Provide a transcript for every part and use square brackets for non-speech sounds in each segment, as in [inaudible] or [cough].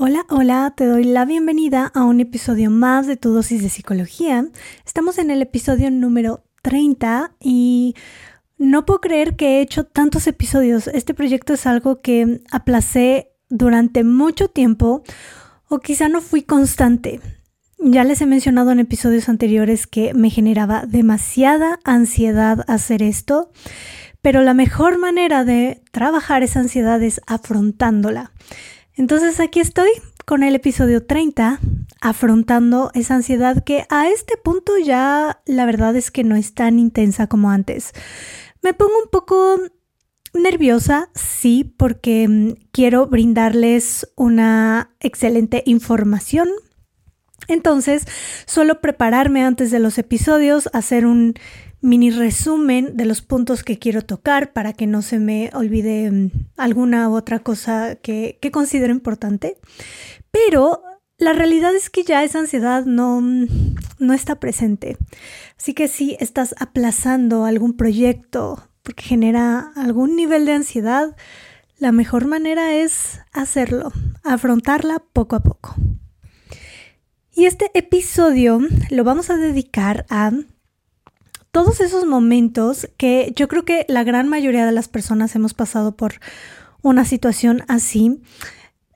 Hola, hola, te doy la bienvenida a un episodio más de tu dosis de psicología. Estamos en el episodio número 30 y no puedo creer que he hecho tantos episodios. Este proyecto es algo que aplacé durante mucho tiempo o quizá no fui constante. Ya les he mencionado en episodios anteriores que me generaba demasiada ansiedad hacer esto, pero la mejor manera de trabajar esa ansiedad es afrontándola. Entonces aquí estoy con el episodio 30, afrontando esa ansiedad que a este punto ya la verdad es que no es tan intensa como antes. Me pongo un poco nerviosa, sí, porque mm, quiero brindarles una excelente información. Entonces, suelo prepararme antes de los episodios, hacer un mini resumen de los puntos que quiero tocar para que no se me olvide mm, alguna otra cosa que, que considero importante. Pero la realidad es que ya esa ansiedad no, mm, no está presente. Así que si estás aplazando algún proyecto porque genera algún nivel de ansiedad, la mejor manera es hacerlo, afrontarla poco a poco. Y este episodio lo vamos a dedicar a todos esos momentos que yo creo que la gran mayoría de las personas hemos pasado por una situación así,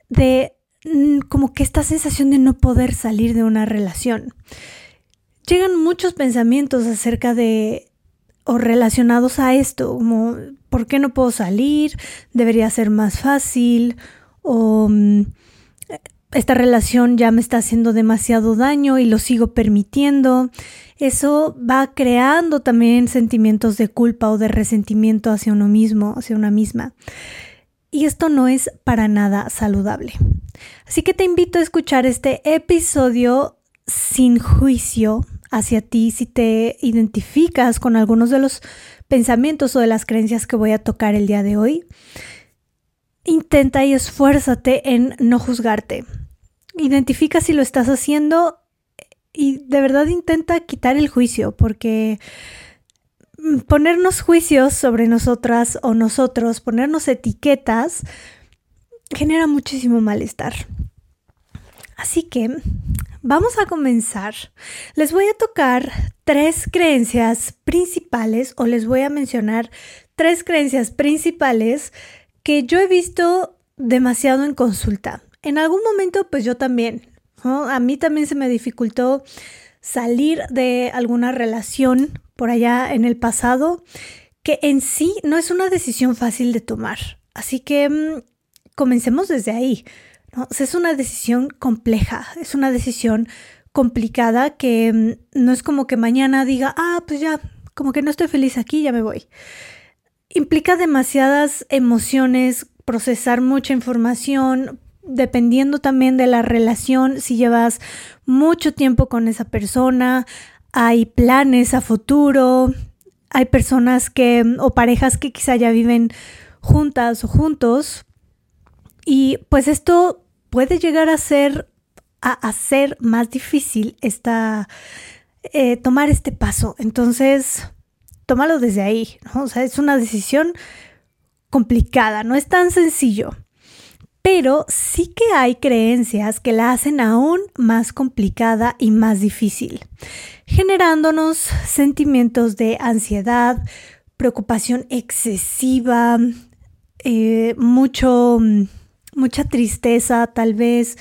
de mm, como que esta sensación de no poder salir de una relación. Llegan muchos pensamientos acerca de o relacionados a esto, como ¿por qué no puedo salir? Debería ser más fácil o mm, esta relación ya me está haciendo demasiado daño y lo sigo permitiendo. Eso va creando también sentimientos de culpa o de resentimiento hacia uno mismo, hacia una misma. Y esto no es para nada saludable. Así que te invito a escuchar este episodio sin juicio hacia ti si te identificas con algunos de los pensamientos o de las creencias que voy a tocar el día de hoy. Intenta y esfuérzate en no juzgarte. Identifica si lo estás haciendo y de verdad intenta quitar el juicio porque ponernos juicios sobre nosotras o nosotros, ponernos etiquetas, genera muchísimo malestar. Así que vamos a comenzar. Les voy a tocar tres creencias principales o les voy a mencionar tres creencias principales que yo he visto demasiado en consulta en algún momento pues yo también, a mí también se me dificultó salir de alguna relación por allá en el pasado que en sí no es una decisión fácil de tomar. Así que mm, comencemos desde ahí. es una decisión compleja, es una decisión complicada que mm, no es como que mañana diga, ah, pues ya, como que no estoy feliz aquí, ya me voy. Implica demasiadas emociones, procesar mucha información, dependiendo también de la relación, si llevas mucho tiempo con esa persona, hay planes a futuro, hay personas que o parejas que quizá ya viven juntas o juntos y pues esto puede llegar a ser a hacer más difícil esta eh, tomar este paso. Entonces, tómalo desde ahí, ¿no? O sea, es una decisión complicada, no es tan sencillo pero sí que hay creencias que la hacen aún más complicada y más difícil, generándonos sentimientos de ansiedad, preocupación excesiva, eh, mucho, mucha tristeza tal vez,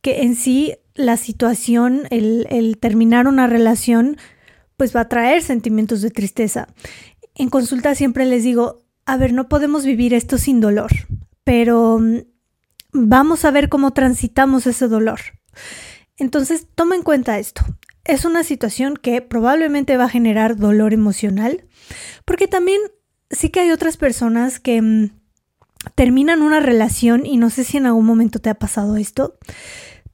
que en sí la situación, el, el terminar una relación, pues va a traer sentimientos de tristeza. En consulta siempre les digo, a ver, no podemos vivir esto sin dolor, pero vamos a ver cómo transitamos ese dolor. Entonces, toma en cuenta esto. Es una situación que probablemente va a generar dolor emocional, porque también sí que hay otras personas que mm, terminan una relación y no sé si en algún momento te ha pasado esto,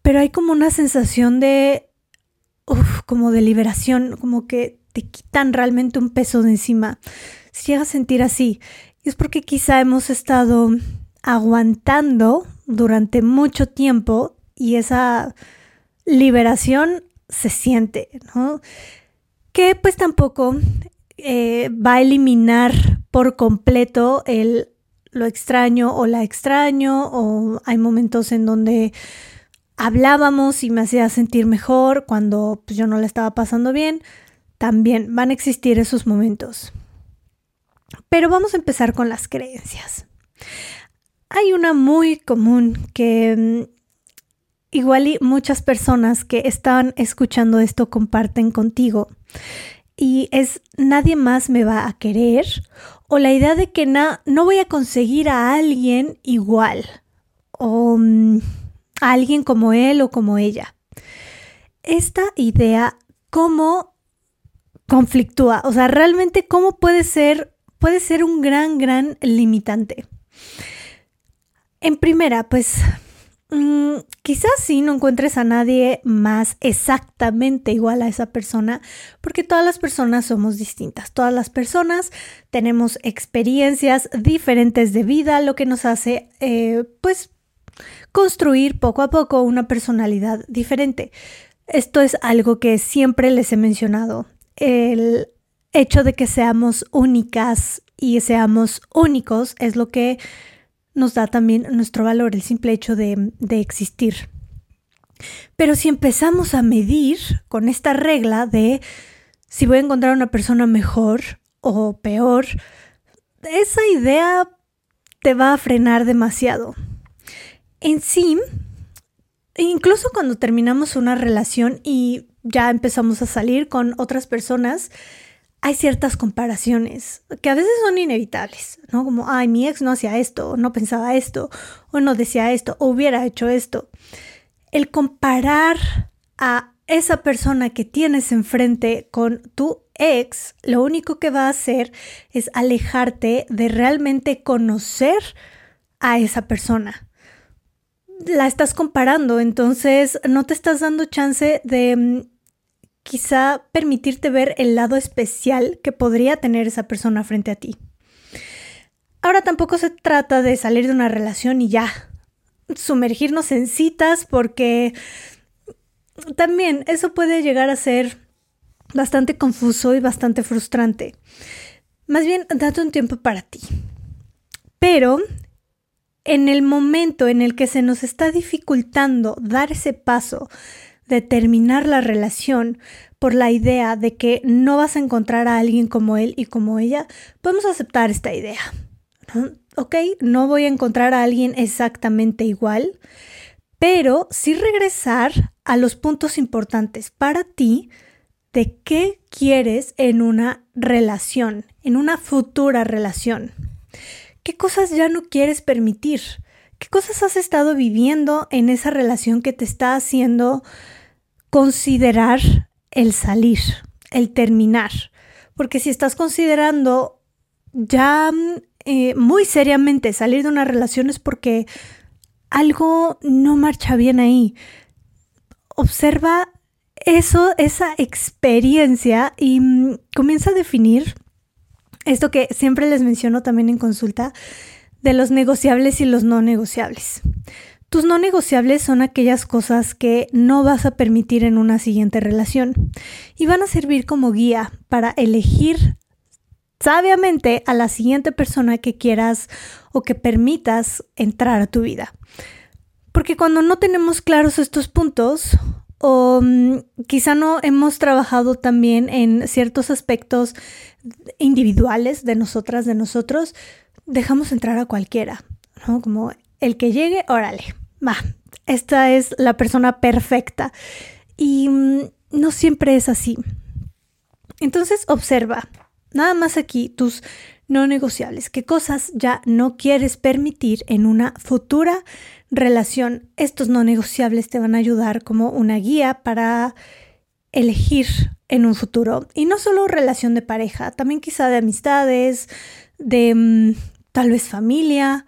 pero hay como una sensación de, como de liberación, como que te quitan realmente un peso de encima. Si llegas a sentir así, es porque quizá hemos estado aguantando durante mucho tiempo y esa liberación se siente, ¿no? Que pues tampoco eh, va a eliminar por completo el lo extraño o la extraño o hay momentos en donde hablábamos y me hacía sentir mejor cuando pues, yo no la estaba pasando bien. También van a existir esos momentos. Pero vamos a empezar con las creencias. Hay una muy común que mm, igual y muchas personas que están escuchando esto comparten contigo. Y es nadie más me va a querer o la idea de que no voy a conseguir a alguien igual o mm, a alguien como él o como ella. Esta idea, ¿cómo conflictúa? O sea, realmente, ¿cómo puede ser, puede ser un gran, gran limitante? En primera, pues Mm, quizás sí no encuentres a nadie más exactamente igual a esa persona, porque todas las personas somos distintas. Todas las personas tenemos experiencias diferentes de vida, lo que nos hace, eh, pues, construir poco a poco una personalidad diferente. Esto es algo que siempre les he mencionado. El hecho de que seamos únicas y seamos únicos es lo que nos da también nuestro valor, el simple hecho de, existir. Pero si empezamos a medir con esta regla de si voy a encontrar una persona mejor o peor, esa idea te va a frenar demasiado. En sí, incluso cuando terminamos una relación y ya empezamos a salir con otras personas, hay ciertas comparaciones que a veces son inevitables, ¿no? Como, ay, mi ex no hacía esto, no pensaba esto, o no decía esto, o hubiera hecho esto. El comparar a esa persona que tienes enfrente con tu ex, lo único que va a hacer es alejarte de realmente conocer a esa persona. La estás comparando, entonces no te estás dando chance de mm, quizá permitirte ver el lado especial que podría tener esa persona frente a ti. Ahora tampoco se trata de salir de una relación y ya sumergirnos en citas porque también eso puede llegar a ser bastante confuso y bastante frustrante. Más bien, date un tiempo para ti. Pero en el momento en el que se nos está dificultando dar ese paso de terminar la relación por la idea de que no vas a encontrar a alguien como él y como ella, podemos aceptar esta idea. Ok, no voy a encontrar a alguien exactamente igual, pero sí regresar a los puntos importantes para ti de qué quieres en una relación, en una futura relación. ¿Qué cosas ya no quieres permitir? ¿Qué cosas has estado viviendo en esa relación que te está haciendo considerar el salir, el terminar. Porque si estás considerando ya eh, muy seriamente salir de una relación es porque algo no marcha bien ahí. Observa eso, esa experiencia y mm, comienza a definir esto que siempre les menciono también en consulta de los negociables y los no negociables. Tus no negociables son aquellas cosas que no vas a permitir en una siguiente relación y van a servir como guía para elegir sabiamente a la siguiente persona que quieras o que permitas entrar a tu vida. Porque cuando no tenemos claros estos puntos o mm, quizá no hemos trabajado también en ciertos aspectos individuales de nosotras, de nosotros, dejamos entrar a cualquiera, ¿no? Como el que llegue, órale, va, esta es la persona perfecta. Y mm, no siempre es así. Entonces observa, nada más aquí tus no negociables, qué cosas ya no quieres permitir en una futura relación. Estos no negociables te van a ayudar como una guía para elegir en un futuro. Y no solo relación de pareja, también quizá de amistades, de mm, tal vez familia,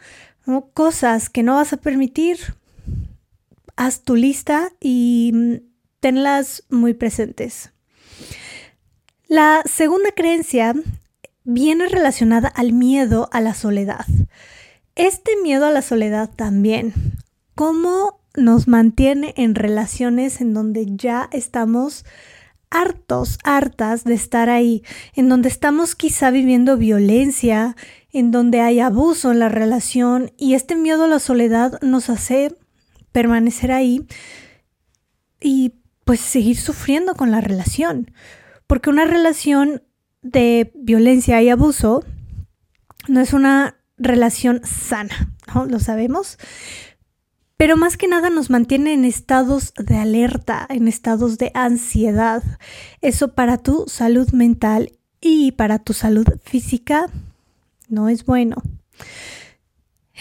cosas que no vas a permitir haz tu lista y mm, tenlas muy presentes. La segunda creencia viene relacionada al miedo a la soledad. Este miedo a la soledad también, ¿cómo nos mantiene en relaciones en donde ya estamos hartos, hartas de estar ahí, en donde estamos quizá viviendo violencia, en donde hay abuso en la relación y este miedo a la soledad nos hace permanecer ahí y pues seguir sufriendo con la relación. Porque una relación de violencia y abuso no es una relación sana, ¿no? Lo sabemos. Pero más que nada nos mantiene en estados de alerta, en estados de ansiedad. Eso para tu salud mental y para tu salud física no es bueno.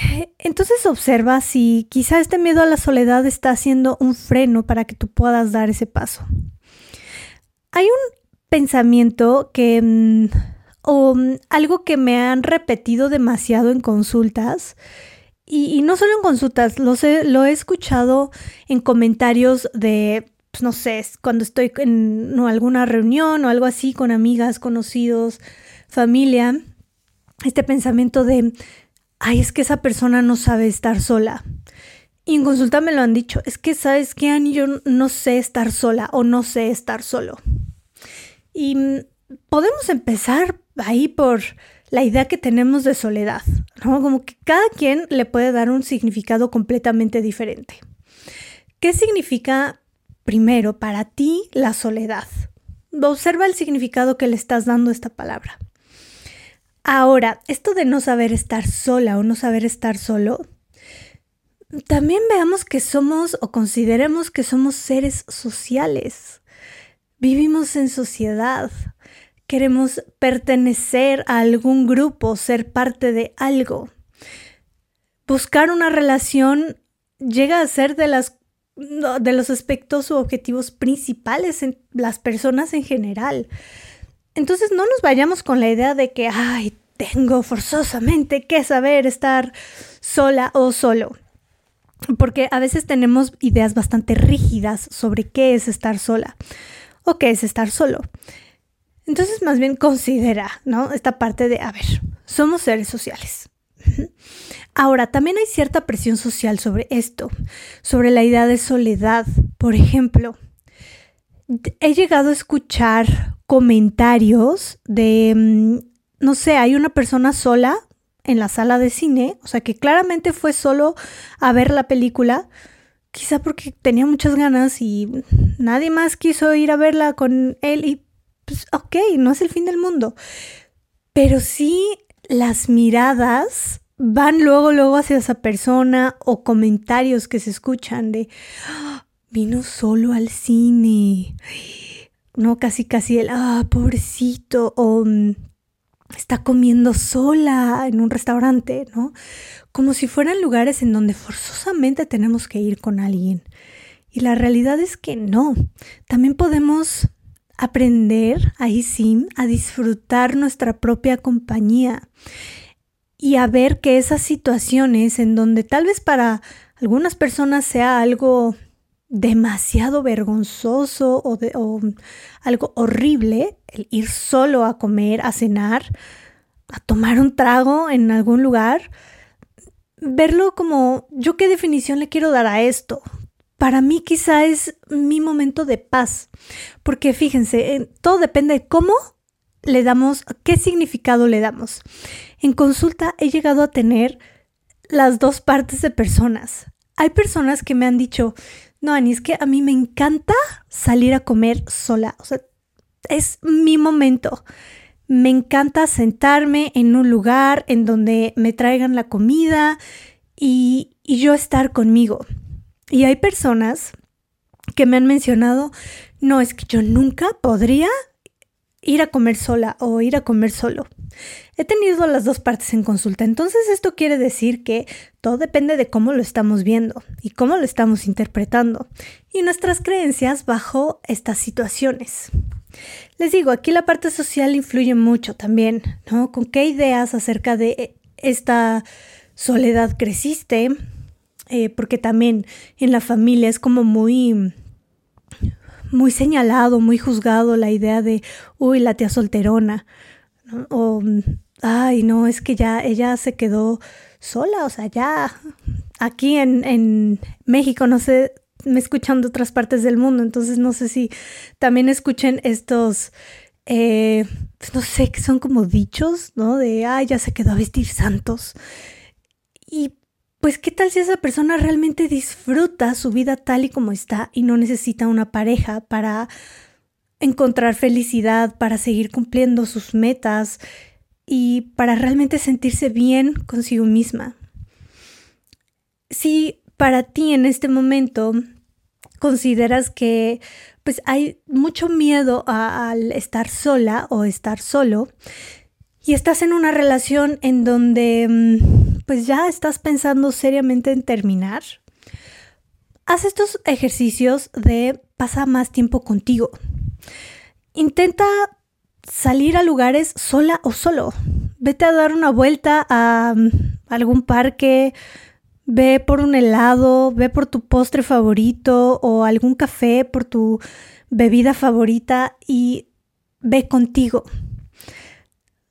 [laughs] Entonces observa si quizá este miedo a la soledad está haciendo un freno para que tú puedas dar ese paso. Hay un pensamiento que, mm, o mm, algo que me han repetido demasiado en consultas, y, no solo en consultas, lo, lo he escuchado en comentarios de, pues, no sé, cuando estoy en alguna reunión o algo así con amigas, conocidos, familia, este pensamiento de, ay, es que esa persona no sabe estar sola. Y en consulta me lo han dicho, es que sabes que Ani, yo no sé estar sola o no sé estar solo. Y mm, podemos empezar ahí por la idea que tenemos de soledad. Como que cada quien le puede dar un significado completamente diferente. ¿Qué significa primero para ti la soledad? Observa el significado que le estás dando a esta palabra. Ahora, esto de no saber estar sola o no saber estar solo, también veamos que somos o consideremos que somos seres sociales. Vivimos en sociedad. Queremos pertenecer a algún grupo, ser parte de algo. Buscar una relación llega a ser de, las, de los aspectos u objetivos principales en las personas en general. Entonces no nos vayamos con la idea de que, ay, tengo forzosamente que saber estar sola o solo. Porque a veces tenemos ideas bastante rígidas sobre qué es estar sola o qué es estar solo. Entonces más bien considera, ¿no? Esta parte de, a ver, somos seres sociales. Ahora, también hay cierta presión social sobre esto, sobre la idea de soledad. Por ejemplo, he llegado a escuchar comentarios de, mm, no sé, hay una persona sola en la sala de cine, o sea que claramente fue solo a ver la película, quizá porque tenía muchas ganas y nadie más quiso ir a verla con él y pues ok, no es el fin del mundo. Pero sí las miradas van luego, luego hacia esa persona o comentarios que se escuchan de, ah, vino solo al cine. ¿No? Casi, casi el, ah, pobrecito, o mm, está comiendo sola en un restaurante, ¿no? Como si fueran lugares en donde forzosamente tenemos que ir con alguien. Y la realidad es que no. También podemos aprender, ahí sí, a disfrutar nuestra propia compañía y a ver que esas situaciones en donde tal vez para algunas personas sea algo demasiado vergonzoso o, algo horrible el ir solo a comer, a cenar, a tomar un trago en algún lugar, verlo como yo qué definición le quiero dar a esto. Para mí quizá es mi momento de paz, porque fíjense, todo depende de cómo le damos, qué significado le damos. En consulta he llegado a tener las dos partes de personas. Hay personas que me han dicho, no, Ani, es que a mí me encanta salir a comer sola. O sea, es mi momento. Me encanta sentarme en un lugar en donde me traigan la comida y, y yo estar conmigo. Y hay personas que me han mencionado, no, es que yo nunca podría ir a comer sola o ir a comer solo. He tenido las dos partes en consulta, entonces esto quiere decir que todo depende de cómo lo estamos viendo y cómo lo estamos interpretando y nuestras creencias bajo estas situaciones. Les digo, aquí la parte social influye mucho también, ¿no? ¿Con qué ideas acerca de esta soledad creciste? Eh, porque también en la familia es como muy muy señalado, muy juzgado la idea de, uy, la tía solterona, o, ay, no, es que ya ella se quedó sola, o sea, ya aquí en, en México, no sé, me escuchan de otras partes del mundo, entonces no sé si también escuchen estos eh, pues no sé, que son como dichos, ¿no? De, ay, ya se quedó a vestir santos. Y pues, ¿qué tal si esa persona realmente disfruta su vida tal y como está y no necesita una pareja para encontrar felicidad, para seguir cumpliendo sus metas y para realmente sentirse bien consigo misma? Si para ti en este momento consideras que pues hay mucho miedo al estar sola o estar solo y estás en una relación en donde mm, pues ya estás pensando seriamente en terminar, haz estos ejercicios de pasar más tiempo contigo. Intenta salir a lugares sola o solo. Vete a dar una vuelta a mm, algún parque, ve por un helado, ve por tu postre favorito o algún café por tu bebida favorita y ve contigo.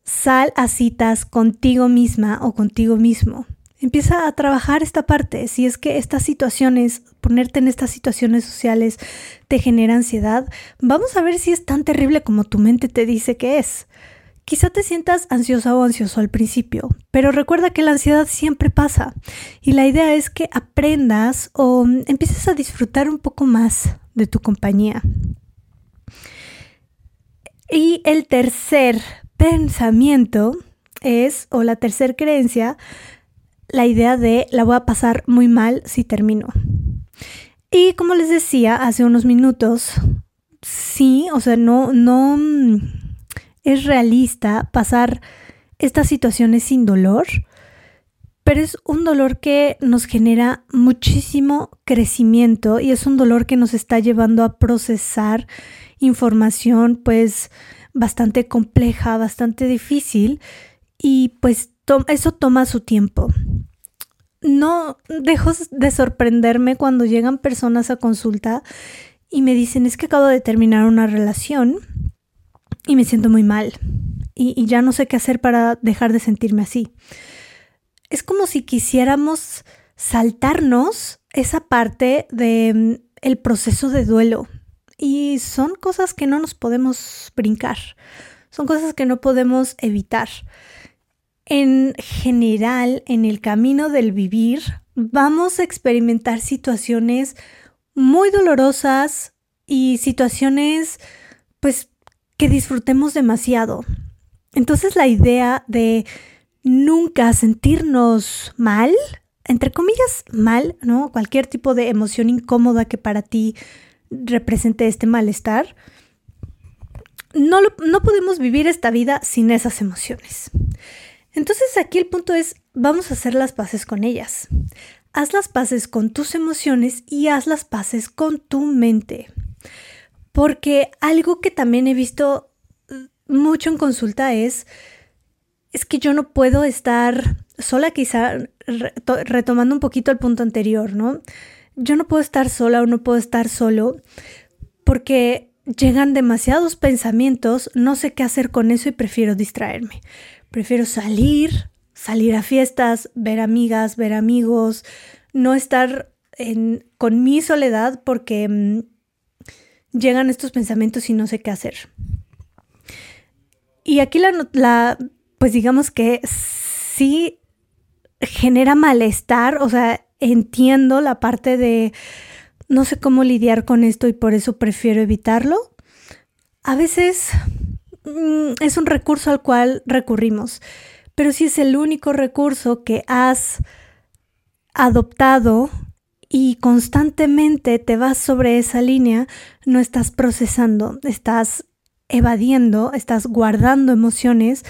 Sal a citas contigo misma o contigo mismo. Empieza a trabajar esta parte. Si es que estas situaciones, ponerte en estas situaciones sociales te genera ansiedad, vamos a ver si es tan terrible como tu mente te dice que es. Quizá te sientas ansiosa o ansioso al principio, pero recuerda que la ansiedad siempre pasa y la idea es que aprendas o empieces a disfrutar un poco más de tu compañía. Y el tercer pensamiento es, o la tercera creencia, la idea de la voy a pasar muy mal si termino. Y como les decía hace unos minutos, sí, o sea, no, no es realista pasar estas situaciones sin dolor, pero es un dolor que nos genera muchísimo crecimiento y es un dolor que nos está llevando a procesar información pues bastante compleja, bastante difícil y pues eso toma su tiempo. No dejo de sorprenderme cuando llegan personas a consulta y me dicen es que acabo de terminar una relación y me siento muy mal y, ya no sé qué hacer para dejar de sentirme así. Es como si quisiéramos saltarnos esa parte del mm, proceso de duelo y son cosas que no nos podemos brincar, son cosas que no podemos evitar. En general, en el camino del vivir, vamos a experimentar situaciones muy dolorosas y situaciones pues que disfrutemos demasiado. Entonces la idea de nunca sentirnos mal, entre comillas mal, ¿no? Cualquier tipo de emoción incómoda que para ti represente este malestar, no, no podemos vivir esta vida sin esas emociones. Entonces aquí el punto es, vamos a hacer las paces con ellas. Haz las paces con tus emociones y haz las paces con tu mente. Porque algo que también he visto mm, mucho en consulta es, es que yo no puedo estar sola, quizá retomando un poquito el punto anterior, ¿no? Yo no puedo estar sola o no puedo estar solo porque llegan demasiados pensamientos, no sé qué hacer con eso y prefiero distraerme. Prefiero salir, salir a fiestas, ver amigas, ver amigos, no estar con mi soledad porque mm, llegan estos pensamientos y no sé qué hacer. Y aquí la, pues digamos que sí genera malestar, o sea, entiendo la parte de no sé cómo lidiar con esto y por eso prefiero evitarlo. A veces es un recurso al cual recurrimos, pero si es el único recurso que has adoptado y constantemente te vas sobre esa línea, no estás procesando, estás evadiendo, estás guardando emociones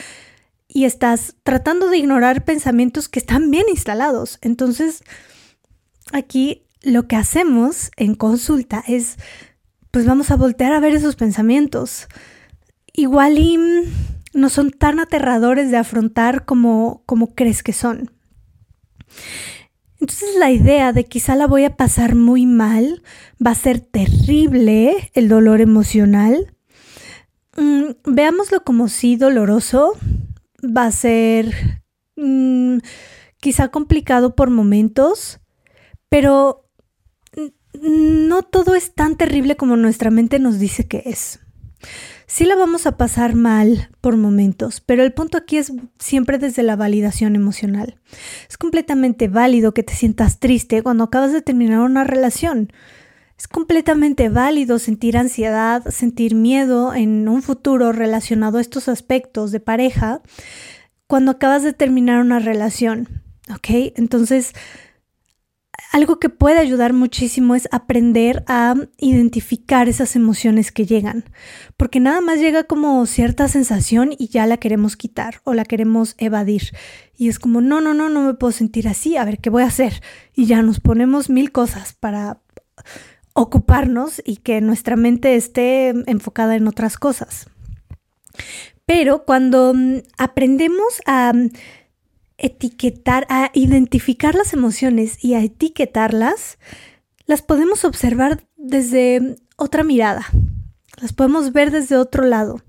y estás tratando de ignorar pensamientos que están bien instalados. Entonces, aquí lo que hacemos en consulta es, pues vamos a voltear a ver esos pensamientos. Igual y no son tan aterradores de afrontar como, como crees que son. Entonces la idea de quizá la voy a pasar muy mal, va a ser terrible el dolor emocional. Mm, veámoslo como si doloroso, va a ser mm, quizá complicado por momentos, pero no todo es tan terrible como nuestra mente nos dice que es. Sí la vamos a pasar mal por momentos, pero el punto aquí es siempre desde la validación emocional. Es completamente válido que te sientas triste cuando acabas de terminar una relación. Es completamente válido sentir ansiedad, sentir miedo en un futuro relacionado a estos aspectos de pareja cuando acabas de terminar una relación. ¿Ok? Entonces, algo que puede ayudar muchísimo es aprender a identificar esas emociones que llegan, porque nada más llega como cierta sensación y ya la queremos quitar o la queremos evadir. Y es como, no, no, no, no me puedo sentir así, a ver, ¿qué voy a hacer? Y ya nos ponemos mil cosas para ocuparnos y que nuestra mente esté enfocada en otras cosas. Pero cuando aprendemos a etiquetar, a identificar las emociones y a etiquetarlas, las podemos observar desde otra mirada, las podemos ver desde otro lado.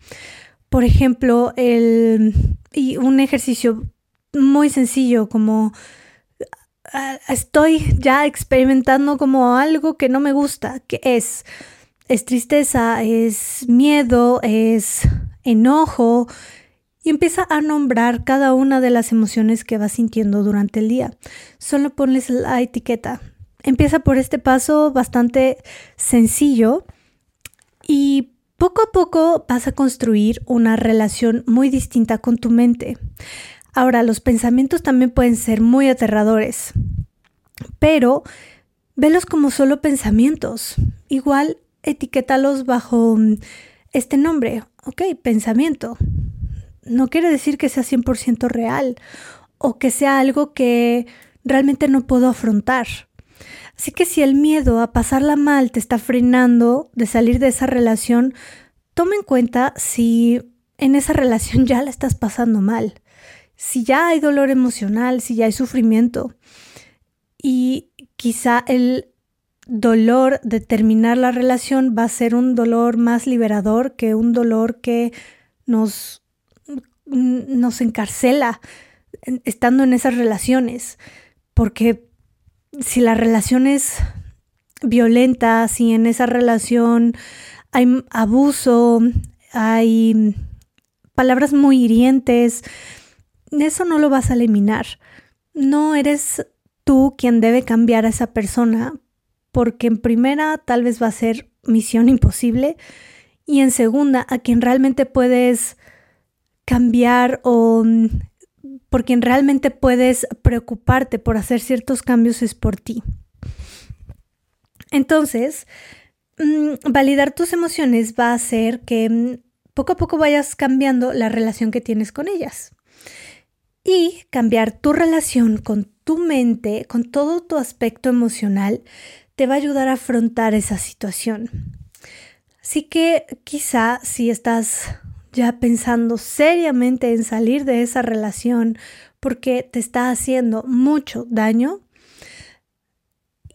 Por ejemplo, el, y un ejercicio muy sencillo como ah, estoy ya experimentando como algo que no me gusta, que es, es tristeza, es miedo, es enojo, y empieza a nombrar cada una de las emociones que vas sintiendo durante el día. Solo ponles la etiqueta. Empieza por este paso bastante sencillo y poco a poco vas a construir una relación muy distinta con tu mente. Ahora, los pensamientos también pueden ser muy aterradores, pero velos como solo pensamientos. Igual etiquétalos bajo este nombre, ok, pensamiento no quiere decir que sea 100% real o que sea algo que realmente no puedo afrontar. Así que si el miedo a pasarla mal te está frenando de salir de esa relación, toma en cuenta si en esa relación [laughs] ya la estás pasando mal, si ya hay dolor emocional, si ya hay sufrimiento. Y quizá el dolor de terminar la relación va a ser un dolor más liberador que un dolor que nos nos encarcela estando en esas relaciones, porque si la relación es violenta, si en esa relación hay abuso, hay palabras muy hirientes, eso no lo vas a eliminar. No eres tú quien debe cambiar a esa persona, porque en primera tal vez va a ser misión imposible y en segunda a quien realmente puedes cambiar o mm, por quien realmente puedes preocuparte por hacer ciertos cambios es por ti. Entonces, mm, validar tus emociones va a hacer que mm, poco a poco vayas cambiando la relación que tienes con ellas. Y cambiar tu relación con tu mente, con todo tu aspecto emocional, te va a ayudar a afrontar esa situación. Así que quizá si estás ya pensando seriamente en salir de esa relación porque te está haciendo mucho daño,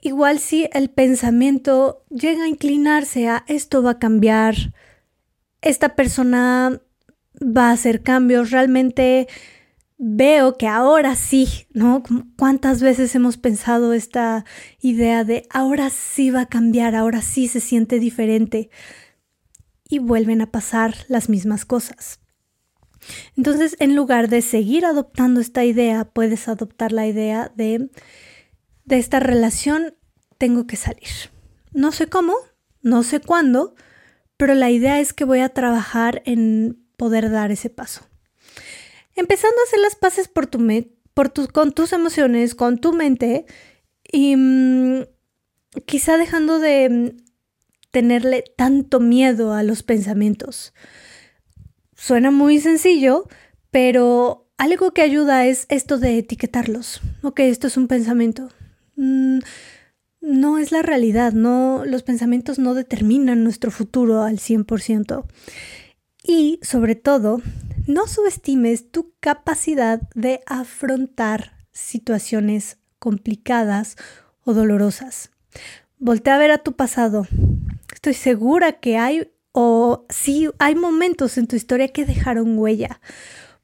igual si el pensamiento llega a inclinarse a esto va a cambiar, esta persona va a hacer cambios, realmente veo que ahora sí, ¿no? ¿Cuántas veces hemos pensado esta idea de ahora sí va a cambiar, ahora sí se siente diferente? Y vuelven a pasar las mismas cosas. Entonces, en lugar de seguir adoptando esta idea, puedes adoptar la idea de, de esta relación tengo que salir. No sé cómo, no sé cuándo, pero la idea es que voy a trabajar en poder dar ese paso. Empezando a hacer las paces por tu por con tus emociones, con tu mente y mm, quizá dejando de tenerle tanto miedo a los pensamientos. Suena muy sencillo, pero algo que ayuda es esto de etiquetarlos. Ok, esto es un pensamiento. Mm, no es la realidad, no, los pensamientos no determinan nuestro futuro al 100%. Y sobre todo, no subestimes tu capacidad de afrontar situaciones complicadas o dolorosas. Voltea a ver a tu pasado, estoy segura que hay o sí hay momentos en tu historia que dejaron huella,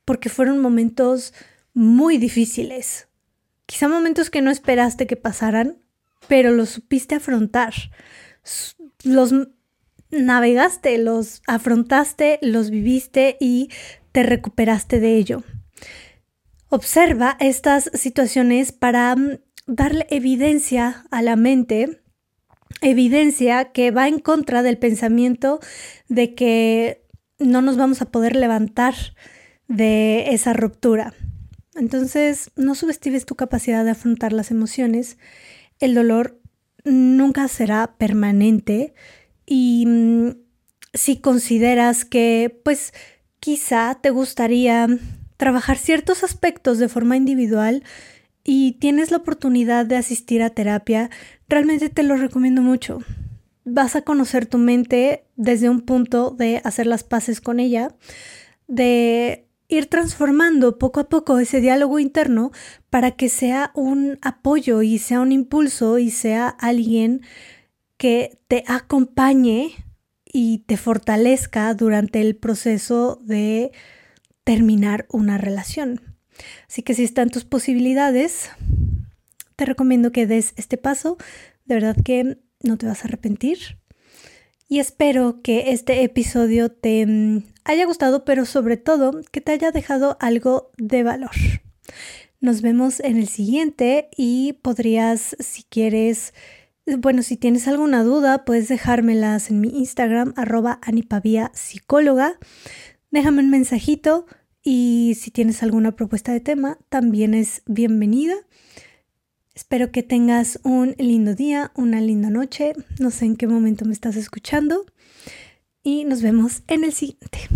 porque fueron momentos muy difíciles. Quizá momentos que no esperaste que pasaran, pero los supiste afrontar. Los navegaste, los afrontaste, los viviste y te recuperaste de ello. Observa estas situaciones para mm, darle evidencia a la mente, evidencia que va en contra del pensamiento de que no nos vamos a poder levantar de esa ruptura. Entonces, no subestimes tu capacidad de afrontar las emociones. El dolor nunca será permanente y mm, si consideras que, pues, quizá te gustaría trabajar ciertos aspectos de forma individual y tienes la oportunidad de asistir a terapia, realmente te lo recomiendo mucho. Vas a conocer tu mente desde un punto de hacer las paces con ella, de ir transformando poco a poco ese diálogo interno para que sea un apoyo y sea un impulso y sea alguien que te acompañe y te fortalezca durante el proceso de terminar una relación. Así que si están tus posibilidades, te recomiendo que des este paso. De verdad que no te vas a arrepentir. Y espero que este episodio te mm, haya gustado, pero sobre todo que te haya dejado algo de valor. Nos vemos en el siguiente y podrías, si quieres, bueno, si tienes alguna duda, puedes dejármelas en mi Instagram, arroba anipavia psicóloga. Déjame un mensajito y si tienes alguna propuesta de tema, también es bienvenida. Espero que tengas un lindo día, una linda noche. No sé en qué momento me estás escuchando. Y nos vemos en el siguiente.